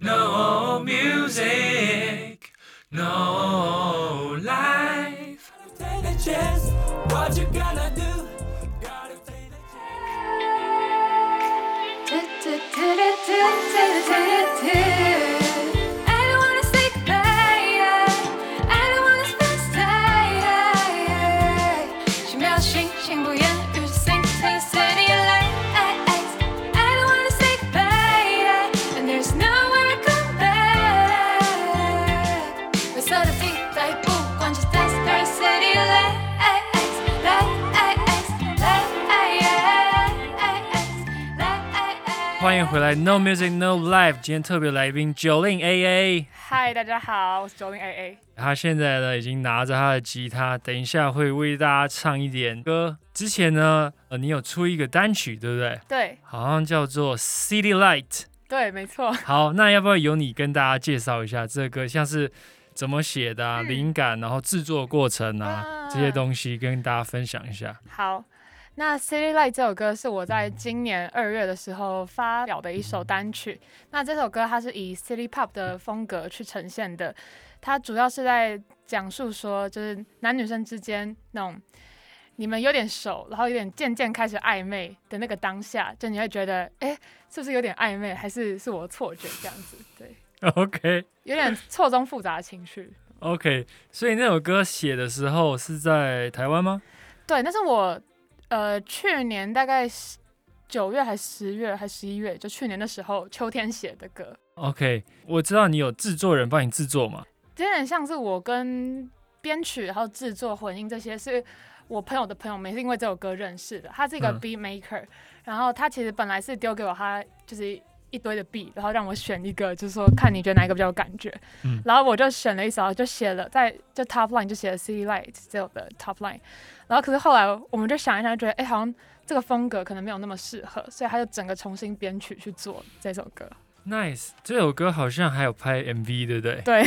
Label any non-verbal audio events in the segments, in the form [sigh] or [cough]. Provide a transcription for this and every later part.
no music, no 欢迎回来，No Music No Life。今天特别来宾 Jolin AA，嗨，大家好，我是 Jolin AA。他现在呢已经拿着他的吉他，等一下会为大家唱一点歌。之前呢，呃，你有出一个单曲，对不对？对好像叫做 City Light。对，没错。好，那要不要由你跟大家介绍一下这个歌，像是怎么写的啊，嗯灵感，然后制作过程啊啊这些东西，跟大家分享一下。好，那《City Light》这首歌是我在今年二月的时候发表的一首单曲。那这首歌它是以 City Pop 的风格去呈现的，它主要是在讲述说，就是男女生之间那种你们有点熟，然后有点渐渐开始暧昧的那个当下，就你会觉得，哎、是不是有点暧昧，还是是我的错觉这样子？对，[laughs] OK 有点错综复杂的情绪。OK，所以那首歌写的时候是在台湾吗？对，那是我呃去年大概是九月还十月还十一月，就去年的时候秋天写的歌，OK，我知道你有制作人帮你制作嘛。有点像是我跟编曲然后制作混音这些是。我朋友的朋友们是因为这首歌认识的，他是一个嗯 beat maker，、然后他其实本来是丢给我他就是一堆的 beat，然后让我选一个，就是说看你觉得哪一个比较有感觉，嗯然后我就选了一首，就写了在就 top line 就写了 City 这首的 top line，然后可是后来我们就想一想，就觉得哎、好像这个风格可能没有那么适合，所以他就整个重新编曲去做这首歌。Nice，这首歌好像还有拍 MV，对不对？对，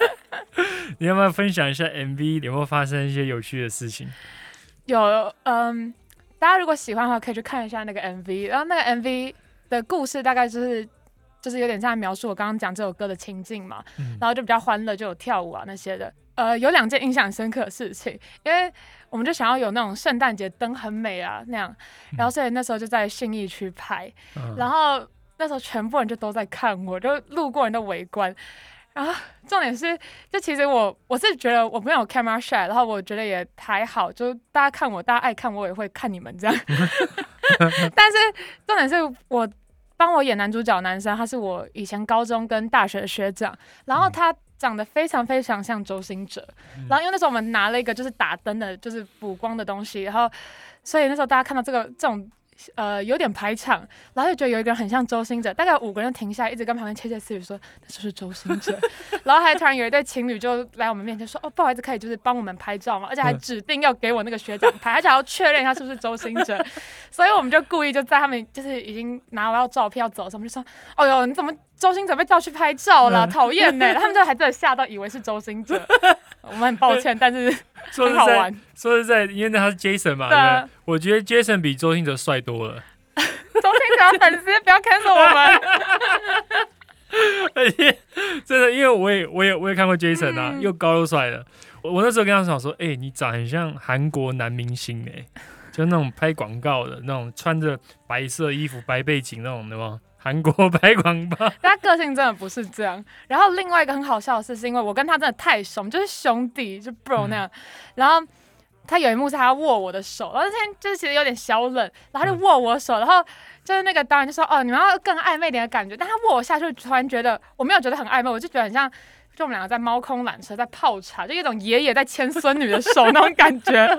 [laughs] 你要不要分享一下 MV 有没有发生一些有趣的事情？有嗯，大家如果喜欢的话，可以去看一下那个 MV。然后那个 MV 的故事大概就是就是有点像描述我刚刚讲这首歌的情境嘛，嗯然后就比较欢乐，就有跳舞啊那些的。呃，有两件印象深刻的事情，因为我们就想要有那种圣诞节灯很美啊那样，然后所以那时候就在信义区拍，嗯然后那时候全部人就都在看我，就路过人都围观。然后重点是，就其实我我是觉得我没有 camera shy，然后我觉得也还好，就大家看我，大家爱看我，我也会看你们这样。[laughs] [laughs] 但是重点是我帮我演男主角的男生，他是我以前高中跟大学的学长，然后他长得非常非常像周星哲，然后因为那时候我们拿了一个就是打灯的，就是补光的东西，然后所以那时候大家看到这个这种。呃，有点排场，然后就觉得有一个人很像周星哲，大概五个人停下来，一直跟旁边窃窃私语说那是不是周星哲，[laughs] 然后还突然有一对情侣就来我们面前说哦不好意思，可以就是帮我们拍照嘛，而且还指定要给我那个学长拍，而且还要确认一下是不是周星哲，[laughs] 所以我们就故意就在他们就是已经拿完要照片要走的时候，我们就说哦哟你怎么周星哲被叫去拍照了，嗯。讨厌呢，他们就还真的吓到以为是周星哲，我们很抱歉，[laughs] 但是说实在很好玩，，说实在，因为他是 Jason 嘛，对对啊？我觉得 Jason 比周星哲帅多了，[laughs] 周星哲粉丝不要 cancel 我们。[laughs] 而且真的，因为我也我也我也看过 Jason 啊，嗯又高又帅的。我我那时候跟他讲说，哎、你长很像韩国男明星哎、就那种拍广告的那种，穿着白色衣服、白背景那种的吗？韩国拍广告，[laughs] 他个性真的不是这样。然后另外一个很好笑的事，是因为我跟他真的太熟，就是兄弟，就 bro 那样。然后他有一幕是他握我的手，然后那天就是其实有点小冷，然后他就握我手，然后就是那个导演就说：“哦，你们要更暧昧一点的感觉。”但他握我下去，突然觉得我没有觉得很暧昧，我就觉得很像。就我们两个在猫空缆车，在泡茶，就一种爷爷在牵孙女的手 [laughs] 那种感觉。然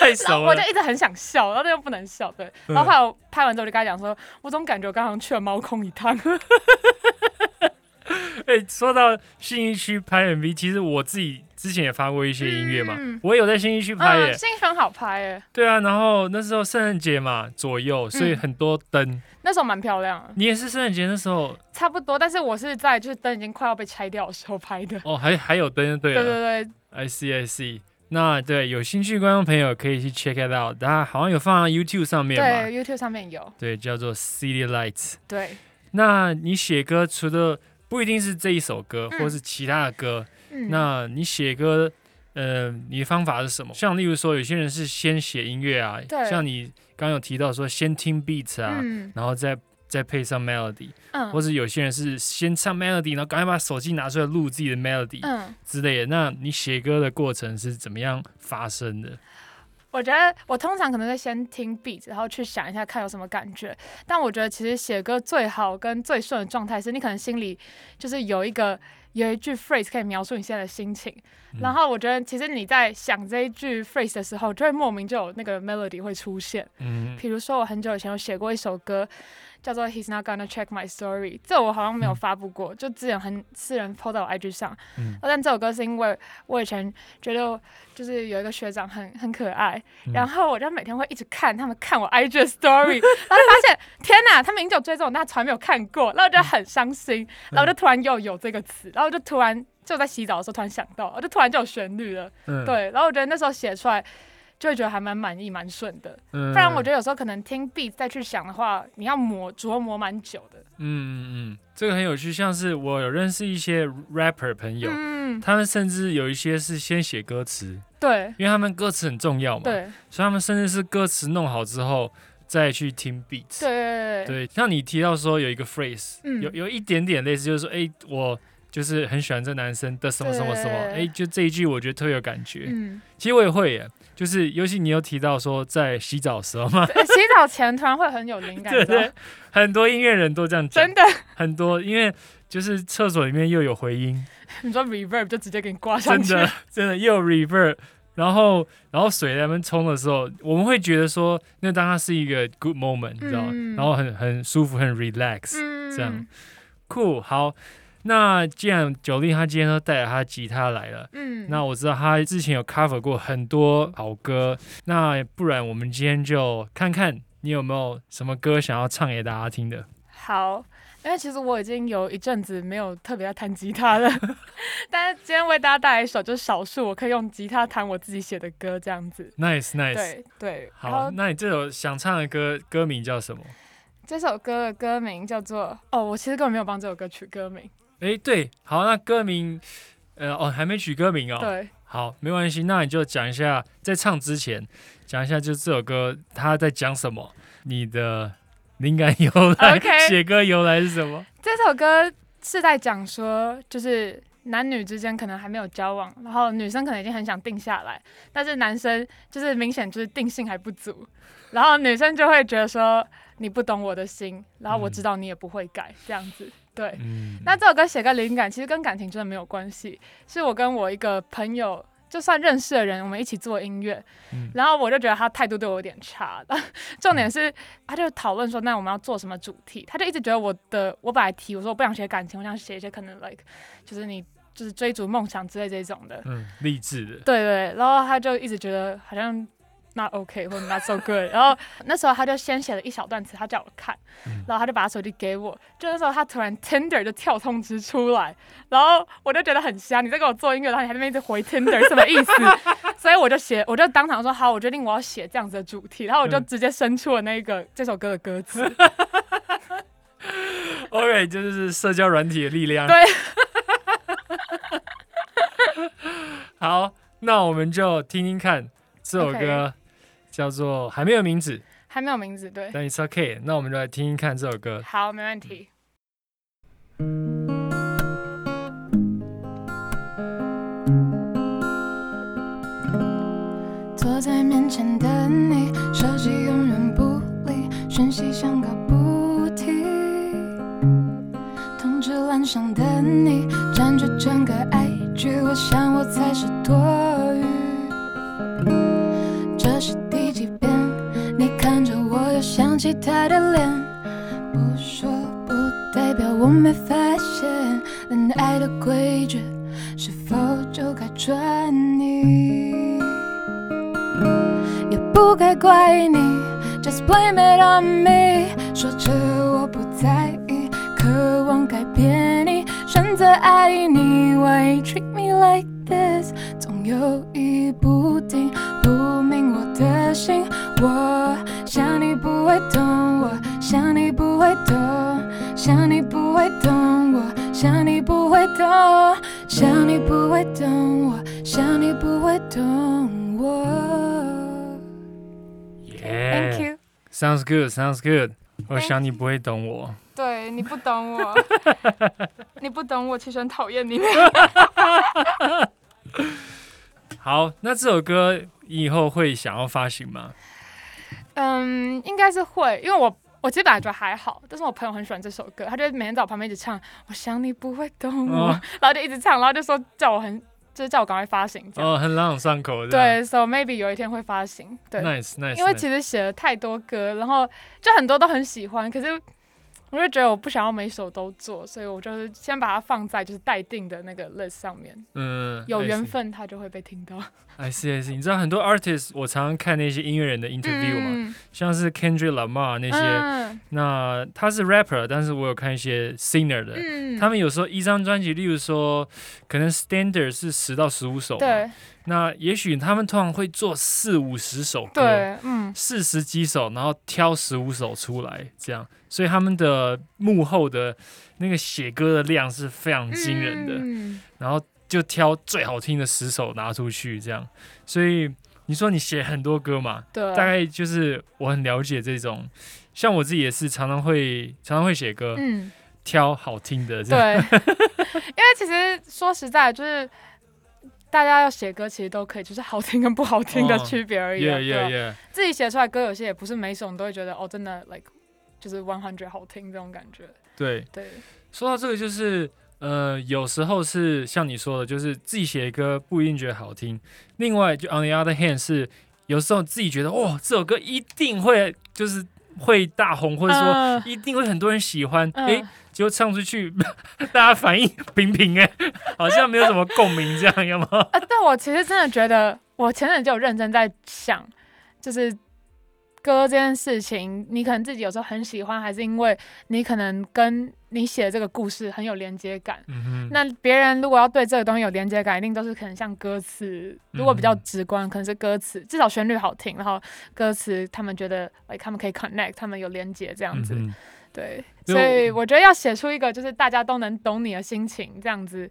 太熟了后我就。一直很想笑，然后又不能笑，对。然后后来我拍完之后，就跟他讲说，我总感觉我刚刚去了猫空一趟。[laughs] [laughs] 哎、说到信义区拍 MV，其实我自己之前也发过一些音乐嘛，嗯我也有在信义区拍耶、嗯，新很好拍诶，对啊，然后那时候圣诞节嘛左右，所以嗯很多灯。那时候蛮漂亮的，你也是圣诞节那时候差不多。但是我是在就是灯已经快要被拆掉的时候拍的。哦，还还有灯，对对对对，I see I see。那对有兴趣观众朋友可以去 check it out，它好像有放在 YouTube 上面嘛，对 YouTube 上面有，对，叫做 City Lights。对，那你写歌除了不一定是这一首歌，嗯。或是其他的歌，嗯，那你写歌，呃，你的方法是什么？像例如说，有些人是先写音乐啊，对。像你刚刚有提到说先听 beats 啊，嗯。然后再再配上 melody，、嗯。或者有些人是先唱 melody，然后赶快把手机拿出来录自己的 melody 嗯，之类的。那你写歌的过程是怎么样发生的？我觉得我通常可能会先听 beat，然后去想一下看有什么感觉。但我觉得其实写歌最好跟最顺的状态是你可能心里就是有一个有一句 phrase 可以描述你现在的心情。嗯然后我觉得其实你在想这一句 phrase 的时候，就会莫名就有那个 melody 会出现。嗯比如说我很久以前有写过一首歌，叫做 He's Not Gonna Check My Story，这我好像没有嗯。发布过，就之前很私人 PO 到我 IG 上。嗯。但这首歌是因为我以前觉得就是有一个学长很很可爱，嗯。然后我就每天会一直看他们看我 IG 的 story，[laughs] 然后就发现天哪，他们已经有追踪我，但他从来没有看过，然后我就很伤心，然后我就突然又有这个词，然后我就突然就在洗澡的时候突然想到，我就突然就有旋律了，嗯，对，然后我觉得那时候写出来。就会觉得还蛮满意、蛮顺的，嗯。不然我觉得有时候可能听 beat 再去想的话，你要磨琢磨蛮久的。嗯嗯嗯，这个很有趣。像是我有认识一些 rapper 朋友，嗯，他们甚至有一些是先写歌词，对。因为他们歌词很重要嘛，对。所以他们甚至是歌词弄好之后再去听 beats。对对对，对，像你提到说有一个 phrase，、嗯。有有一点点类似，就是说，哎、我就是很喜欢这男生的什么什么什么，哎、对就这一句我觉得特别有感觉。嗯，其实我也会耶，就是尤其你有提到说在洗澡的时候嘛，对 [laughs] 洗澡前突然会很有灵感，[laughs] 对对，很多音乐人都这样讲。真，的，很多，因为就是厕所里面又有回音，你说 reverb 就直接给你挂上去，真的真的又有 reverb，然后然后水在那边冲的时候，我们会觉得说那当它是一个 good moment，你知道吗？嗯。然后很很舒服，很 relax，、嗯，这样。酷。好，那既然九令他今天都带着他吉他来了。嗯，那我知道他之前有 cover 过很多好歌，那不然我们今天就看看你有没有什么歌想要唱给大家听的。好。因为其实我已经有一阵子没有特别在弹吉他了，[laughs] 但是今天为大家带来一首就是少数我可以用吉他弹我自己写的歌这样子。Nice nice，对对，然好，那你这首想唱的歌歌名叫什么？这首歌的歌名叫做哦，我其实根本没有帮这首歌取歌名。诶，对，好，那歌名，呃，哦，还没取歌名哦。，对，好，没关系，那你就讲一下，在唱之前讲一下，就这首歌它在讲什么，你的灵感由来 [laughs] 写歌由来是什么？这首歌是在讲说，就是男女之间可能还没有交往，然后女生可能已经很想定下来，但是男生就是明显就是定性还不足，然后女生就会觉得说你不懂我的心，然后我嗯知道你也不会改这样子，对。嗯，那这首歌写个灵感，其实跟感情真的没有关系，是我跟我一个朋友，就算认识的人，我们一起做音乐，嗯然后我就觉得他态度对我有点差。重点是，他就讨论说，那我们要做什么主题？他就一直觉得我的，我本来提我说我不想写感情，我想写一些可能 like 就是你就是追逐梦想之类这种的。嗯，励志的，对对，然后他就一直觉得好像 not OK 或者 not so good，然后那时候他就先写了一小段词，他叫我看，嗯然后他就把手机给我，就那时候他突然 Tinder 就跳通知出来，然后我就觉得很瞎，你在给我做音乐，然后你还在那边一直回 Tinder 什么意思？[laughs] 所以我就写，我就当场说好，我决定我要写这样子的主题，然后我就嗯直接生出了那个这首歌的歌词。[laughs] OK，这就是社交软体的力量。对，[laughs] 好，那我们就听听看这首歌叫做还没有名字，还没有名字，对，但 it's OK。那我们就来听听看这首歌。好，没问题。坐在面前的你，手机永远不离，讯息响个不停。通知栏上的你，占据整个 IG，我想我才是多余。起他的脸。不说不代表我没发现，恋爱的规矩是否就该转你？也不该怪你，Just blame it on me。说着我不在意，渴望改变你，选择爱你，Why treat me like this？总有一不定，不明我的心。我想你不会懂，我想你不会懂，想想你不会懂我，想你不会懂，想你不会懂我，想你不会懂我。Thank Yeah, you。sounds good, sounds good。我想你不会懂我。对你不懂我，[laughs] 你不懂我，其实很讨厌你。好，那这首歌以后会想要发行吗？嗯，应该是会，因为我我其实本来觉得还好，但是我朋友很喜欢这首歌，他就每天在我旁边一直唱，我想你不会懂我，哦 [laughs] 然后就一直唱，然后就说叫我很，就是叫我赶快发行这样。哦，很朗朗上口的。对，so maybe 有一天会发行，对，，nice nice。因为其实写了太多歌，然后就很多都很喜欢，可是我就觉得我不想要每首都做，所以我就是先把它放在就是待定的那个 list 上面，嗯，有缘分它就会被听到。[laughs] I see, I see。你知道很多 artist，我常常看那些音乐人的 interview 嘛，嗯。像是 Kendrick Lamar 那些，嗯。那他是 rapper，但是我有看一些 singer 的，嗯。他们有时候一张专辑，例如说可能 standard 是十到十五首嘛，对那也许他们通常会做四五十首歌，对，嗯。四十几首，然后挑十五首出来，这样，所以他们的幕后的那个写歌的量是非常惊人的，嗯。然后就挑最好听的十首拿出去，这样，所以你说你写很多歌嘛，对，大概就是我很了解这种，像我自己也是常常会常常会写歌，嗯。挑好听的这样，对，[laughs] 因为其实说实在，就是大家要写歌，其实都可以，就是好听跟不好听的哦区别而已对自己写出来歌，有些也不是每首你都会觉得哦，真的 like 就是 one hundred 好听这种感觉。对，对，说到这个就是。呃，有时候是像你说的，就是自己写的歌不一定觉得好听。另外，就 on the other hand 是有时候自己觉得哇，这首歌一定会就是会大红，或者说嗯一定会很多人喜欢。嗯诶，结果唱出去，[laughs] 大家反应平平，哎，[laughs] 好像没有什么共鸣，这样有吗？啊，但我其实真的觉得，我前阵就有认真在想，就是歌这件事情，你可能自己有时候很喜欢，还是因为你可能跟你写的这个故事很有连接感。嗯，那别人如果要对这个东西有连接感，一定都是可能像歌词，如果比较嗯直观，可能是歌词，至少旋律好听，然后歌词他们觉得，哎，他们可以 connect，他们有连接这样子。嗯对，所以我觉得要写出一个就是大家都能懂你的心情，这样子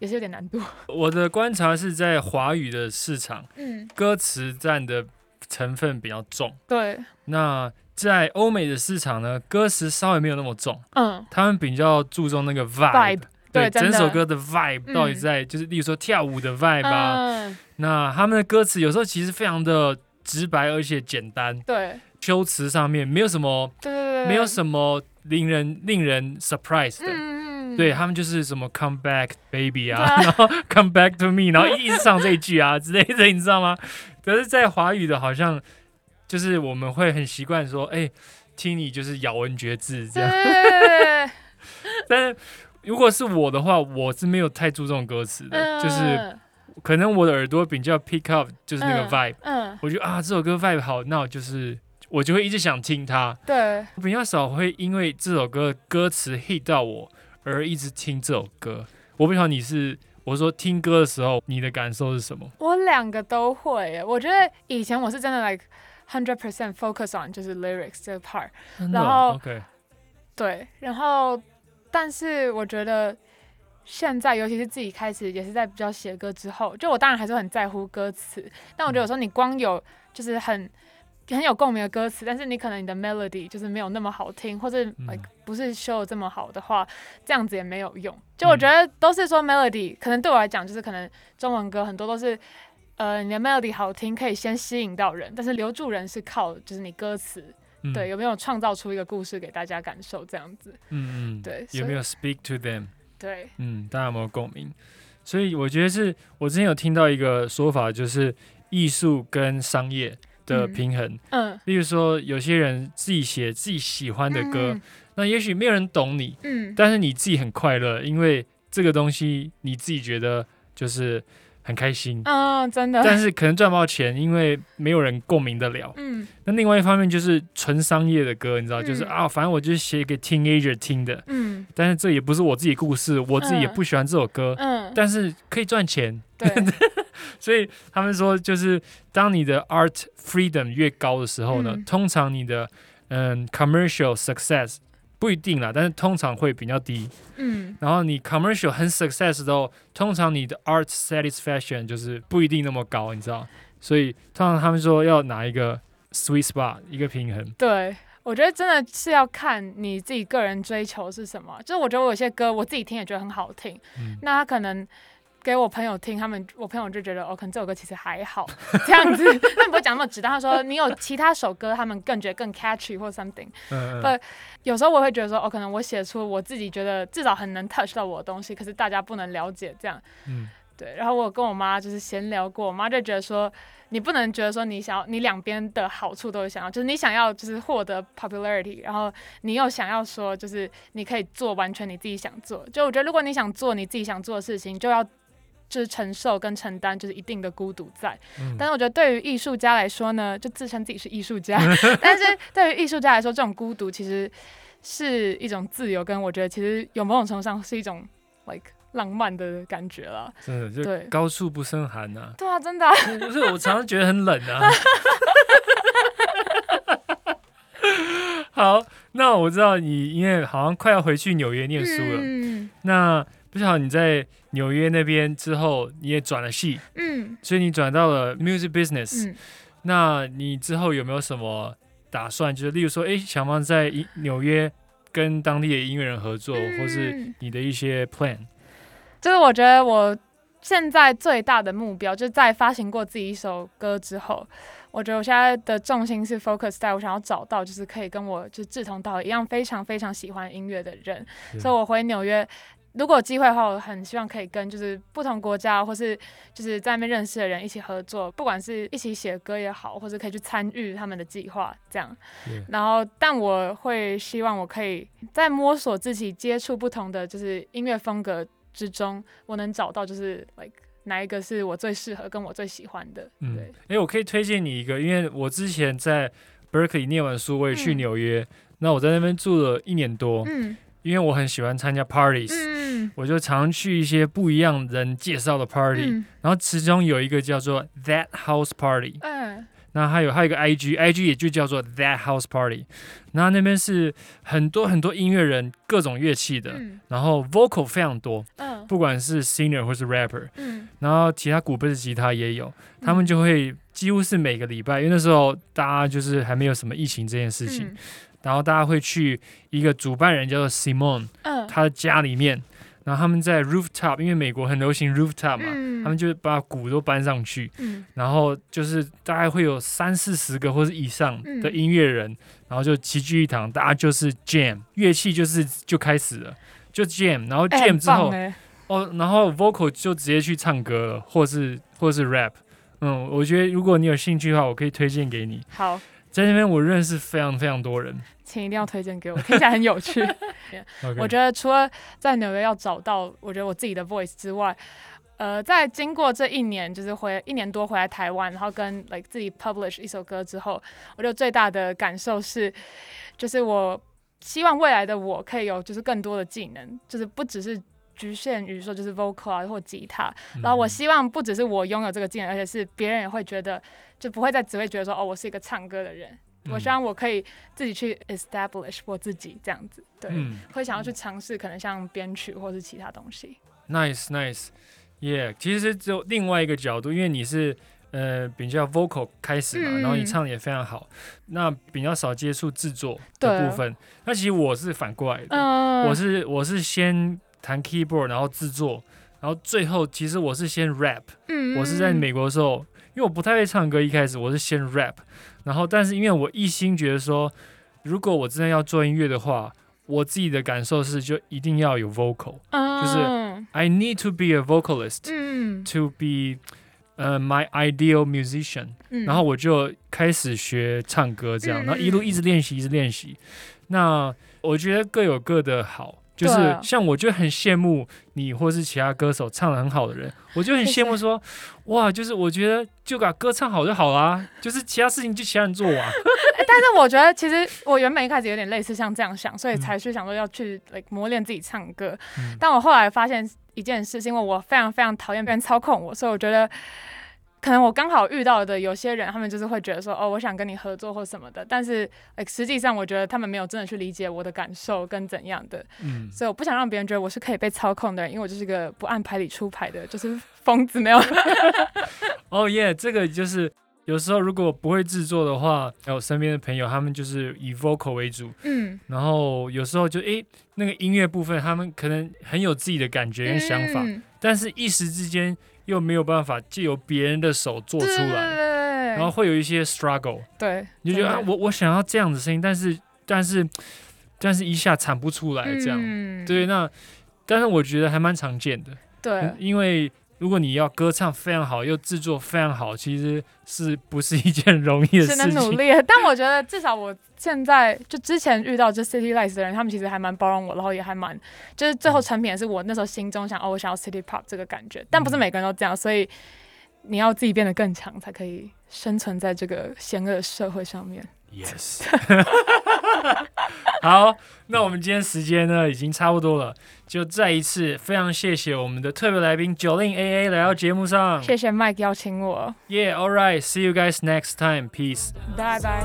也是有点难度。[laughs] 我的观察是在华语的市场，嗯，歌词占的成分比较重。对，那在欧美的市场呢，歌词稍微没有那么重，嗯他们比较注重那个 vibe。，vibe，对，整首歌的 vibe 嗯到底在，就是例如说跳舞的 vibe 啊，嗯，那他们的歌词有时候其实非常的直白而且简单，对，修辞上面没有什么，对对对，没有什么令人令人 surprise 的。对他们就是什么 come back baby 啊，啊 [laughs] 然后 come back to me，然后一直唱这一句啊之类的，你知道吗？可是，在华语的好像就是我们会很习惯说，哎、听你就是咬文嚼字这样。[laughs] 但是如果是我的话，我是没有太注重歌词的，就是嗯可能我的耳朵比较 pick up 就是那个嗯 vibe，、嗯，我觉得啊这首歌 vibe 好，那我就是我就会一直想听它。对，我比较少会因为这首歌歌词 hit 到我而一直听这首歌。我不知道你是我说听歌的时候你的感受是什么？我两个都会。我觉得以前我是真的 like hundred percent focus on 就是 lyrics 这个 part，然后对，然后但是我觉得现在，尤其是自己开始也是在比较写歌之后，就我当然还是很在乎歌词，但我觉得有时候你光有就是很很有共鸣的歌词，但是你可能你的 melody 就是没有那么好听，或者不是修的这么好的话，这样子也没有用。就我觉得都是说 melody，可能对我来讲就是可能中文歌很多都是。呃，你的 melody 好听，可以先吸引到人，但是留住人是靠就是你歌词，嗯对，有没有创造出一个故事给大家感受这样子，嗯嗯，对有没有 speak to them？对，嗯，大家有没有共鸣？所以我觉得是我之前有听到一个说法，就是艺术跟商业的嗯平衡。嗯，例如说，有些人自己写自己喜欢的歌，那也许没有人懂你，嗯，嗯，但是你自己很快乐，因为这个东西你自己觉得就是很开心。嗯，真的，但是可能赚不到钱，因为没有人共鸣得了。嗯。那另外一方面就是纯商业的歌，你知道，就是嗯。啊，反正我就是写给 teenager 听的，嗯。但是这也不是我自己故事，我自己也嗯。不喜欢这首歌，嗯，但是可以赚钱，对，[laughs] 所以他们说，就是当你的 art freedom 越高的时候呢，嗯。通常你的嗯 commercial success 不一定啦，但是通常会比较低。嗯，然后你 commercial 很 success 的时候，通常你的 art satisfaction 就是不一定那么高，你知道？所以通常他们说要拿一个 sweet spot，一个平衡。对。我觉得真的是要看你自己个人追求是什么。就是我觉得我有些歌我自己听也觉得很好听，嗯那他可能给我朋友听，他们我朋友就觉得哦，可能这首歌其实还好 [laughs] 这样子，他们不会讲那么直，但他说你有其他首歌，他们更觉得更 catchy 或 something。嗯不有时候我会觉得说，哦，可能我写出我自己觉得至少很能 touch 到我的东西，可是大家不能了解这样。嗯对，然后我跟我妈就是闲聊过，我妈就觉得说，你不能觉得说你想要，你两边的好处都有想要，就是你想要就是获得 popularity，然后你又想要说就是你可以做完全你自己想做。就我觉得如果你想做你自己想做的事情，就要就是承受跟承担就是一定的孤独在。嗯但是我觉得对于艺术家来说呢，就自称自己是艺术家，[laughs] 但是对于艺术家来说，这种孤独其实是一种自由，跟我觉得其实有某种程度上是一种 like 浪漫的感觉了。真的就对高处不胜寒呐、对啊，真的啊、不是，我常常觉得很冷啊。[laughs] [laughs] 好，那我知道你因为好像快要回去纽约念书了，嗯那不晓得你在纽约那边之后，你也转了系，嗯所以你转到了 music business、嗯，那你之后有没有什么打算？就是例如说，诶，想不想在一纽约跟当地的音乐人合作，或是嗯你的一些 plan？就是我觉得我现在最大的目标，就是在发行过自己一首歌之后，我觉得我现在的重心是 focus 在我想要找到就是可以跟我就志同道合一样非常非常喜欢音乐的人，所以我回纽约。如果有机会的话，我很希望可以跟就是不同国家或是就是在那边认识的人一起合作，不管是一起写歌也好，或者可以去参与他们的计划这样。对然后，但我会希望我可以在摸索自己接触不同的就是音乐风格之中，我能找到就是 like 哪一个是我最适合跟我最喜欢的。嗯对，，诶，我可以推荐你一个，因为我之前在 Berkeley 念完书，我也去嗯纽约，那我在那边住了一年多，嗯因为我很喜欢参加 parties，、嗯。我就常去一些不一样人介绍的 party，、嗯。然后其中有一个叫做 That House Party，嗯。那还有还有一个 IG，IG 也就叫做 That House Party，然后那边是很多很多音乐人，各种乐器的，嗯。然后 vocal 非常多，嗯。不管是 singer 或是 rapper，嗯。然后其他鼓贝斯吉他也有，他们就会几乎是每个礼拜，因为那时候大家就是还没有什么疫情这件事情，然后大家会去一个主办人叫做 Simon 嗯他的家里面，然后他们在 rooftop，因为美国很流行 rooftop 嘛，嗯他们就把鼓都搬上去，嗯然后就是大概会有三四十个或是以上的嗯音乐人，然后就齐聚一堂，大家就是 jam，乐器就是就开始了，就 jam，然后哎 jam 之后。哦，然后 vocal 就直接去唱歌了，或是或是 rap。嗯，我觉得如果你有兴趣的话，我可以推荐给你。好，在那边我认识非常非常多人。请一定要推荐给我，听起来很有趣。[laughs] [laughs] 我觉得除了在纽约要找到我觉得我自己的 voice 之外，呃，在经过这一年，就是回一年多回来台湾，然后跟 like 自己 publish 一首歌之后，我觉得最大的感受是，就是我希望未来的我可以有就是更多的技能，就是不只是。局限于说就是 vocal 啊或吉他，然后我希望不只是我拥有这个技能，而且是别人也会觉得，就不会再只会觉得说哦，我是一个唱歌的人。我希望我可以自己去 establish 我自己这样子，对。嗯会想要去尝试可能像编曲或是其他东西。，nice nice，yeah。其实只有另外一个角度，因为你是呃比较 vocal 开始嘛，嗯然后你唱的也非常好，那比较少接触制作的部分。那其实我是反过来的，嗯我是我是先弹 keyboard，然后制作，然后最后其实我是先 rap。嗯我是在美国的时候，因为我不太会唱歌，一开始我是先 rap，然后但是因为我一心觉得说，如果我真的要做音乐的话，我自己的感受是就一定要有 vocal。就是嗯 I need to be a vocalist 嗯 to be 呃、my ideal musician。嗯然后我就开始学唱歌，这样，嗯然后一路一直练习，一直练习。那我觉得各有各的好。就是像我就很羡慕你，或是其他歌手唱的很好的人，我就很羡慕说，[laughs] 哇，就是我觉得就把歌唱好就好啦，就是其他事情就其他人做啊。[laughs] 但是我觉得其实我原本一开始有点类似像这样想，所以嗯才去想说要去 like 磨练自己唱歌。嗯但我后来发现一件事，是因为我非常非常讨厌别人操控我，所以我觉得可能我刚好遇到的有些人，他们就是会觉得说，哦，我想跟你合作或什么的，但是，呃，实际上我觉得他们没有真的去理解我的感受跟怎样的，嗯，所以我不想让别人觉得我是可以被操控的人，因为我就是个不按牌理出牌的，就是疯子，没有。哦耶，这个就是有时候如果不会制作的话，还有身边的朋友，他们就是以 vocal 为主，嗯，然后有时候就诶，那个音乐部分，他们可能很有自己的感觉跟想法，嗯。但是一时之间又没有办法借由别人的手做出来，对。然后会有一些 struggle，对，你就觉得啊，我我想要这样的声音，但是但是但是一下产不出来，这样，嗯。对，那但是我觉得还蛮常见的，对，因为如果你要歌唱非常好，又制作非常好，其实是不是一件容易的事情？只能努力，[laughs] 但我觉得至少我现在就之前遇到这 City Lights 的人，他们其实还蛮包容我，然后也还蛮就是最后成品也是我那时候心中想哦，我想要 City Pop 这个感觉，但不是嗯每个人都这样，所以你要自己变得更强，才可以生存在这个险恶的社会上面。Yes。[laughs] 好，那我们今天时间呢已经差不多了，就再一次非常谢谢我们的特别来宾九令 AA 来到节目上。谢谢 Mike 邀请我，Yeah, all right. See you guys next time. Peace. 拜拜。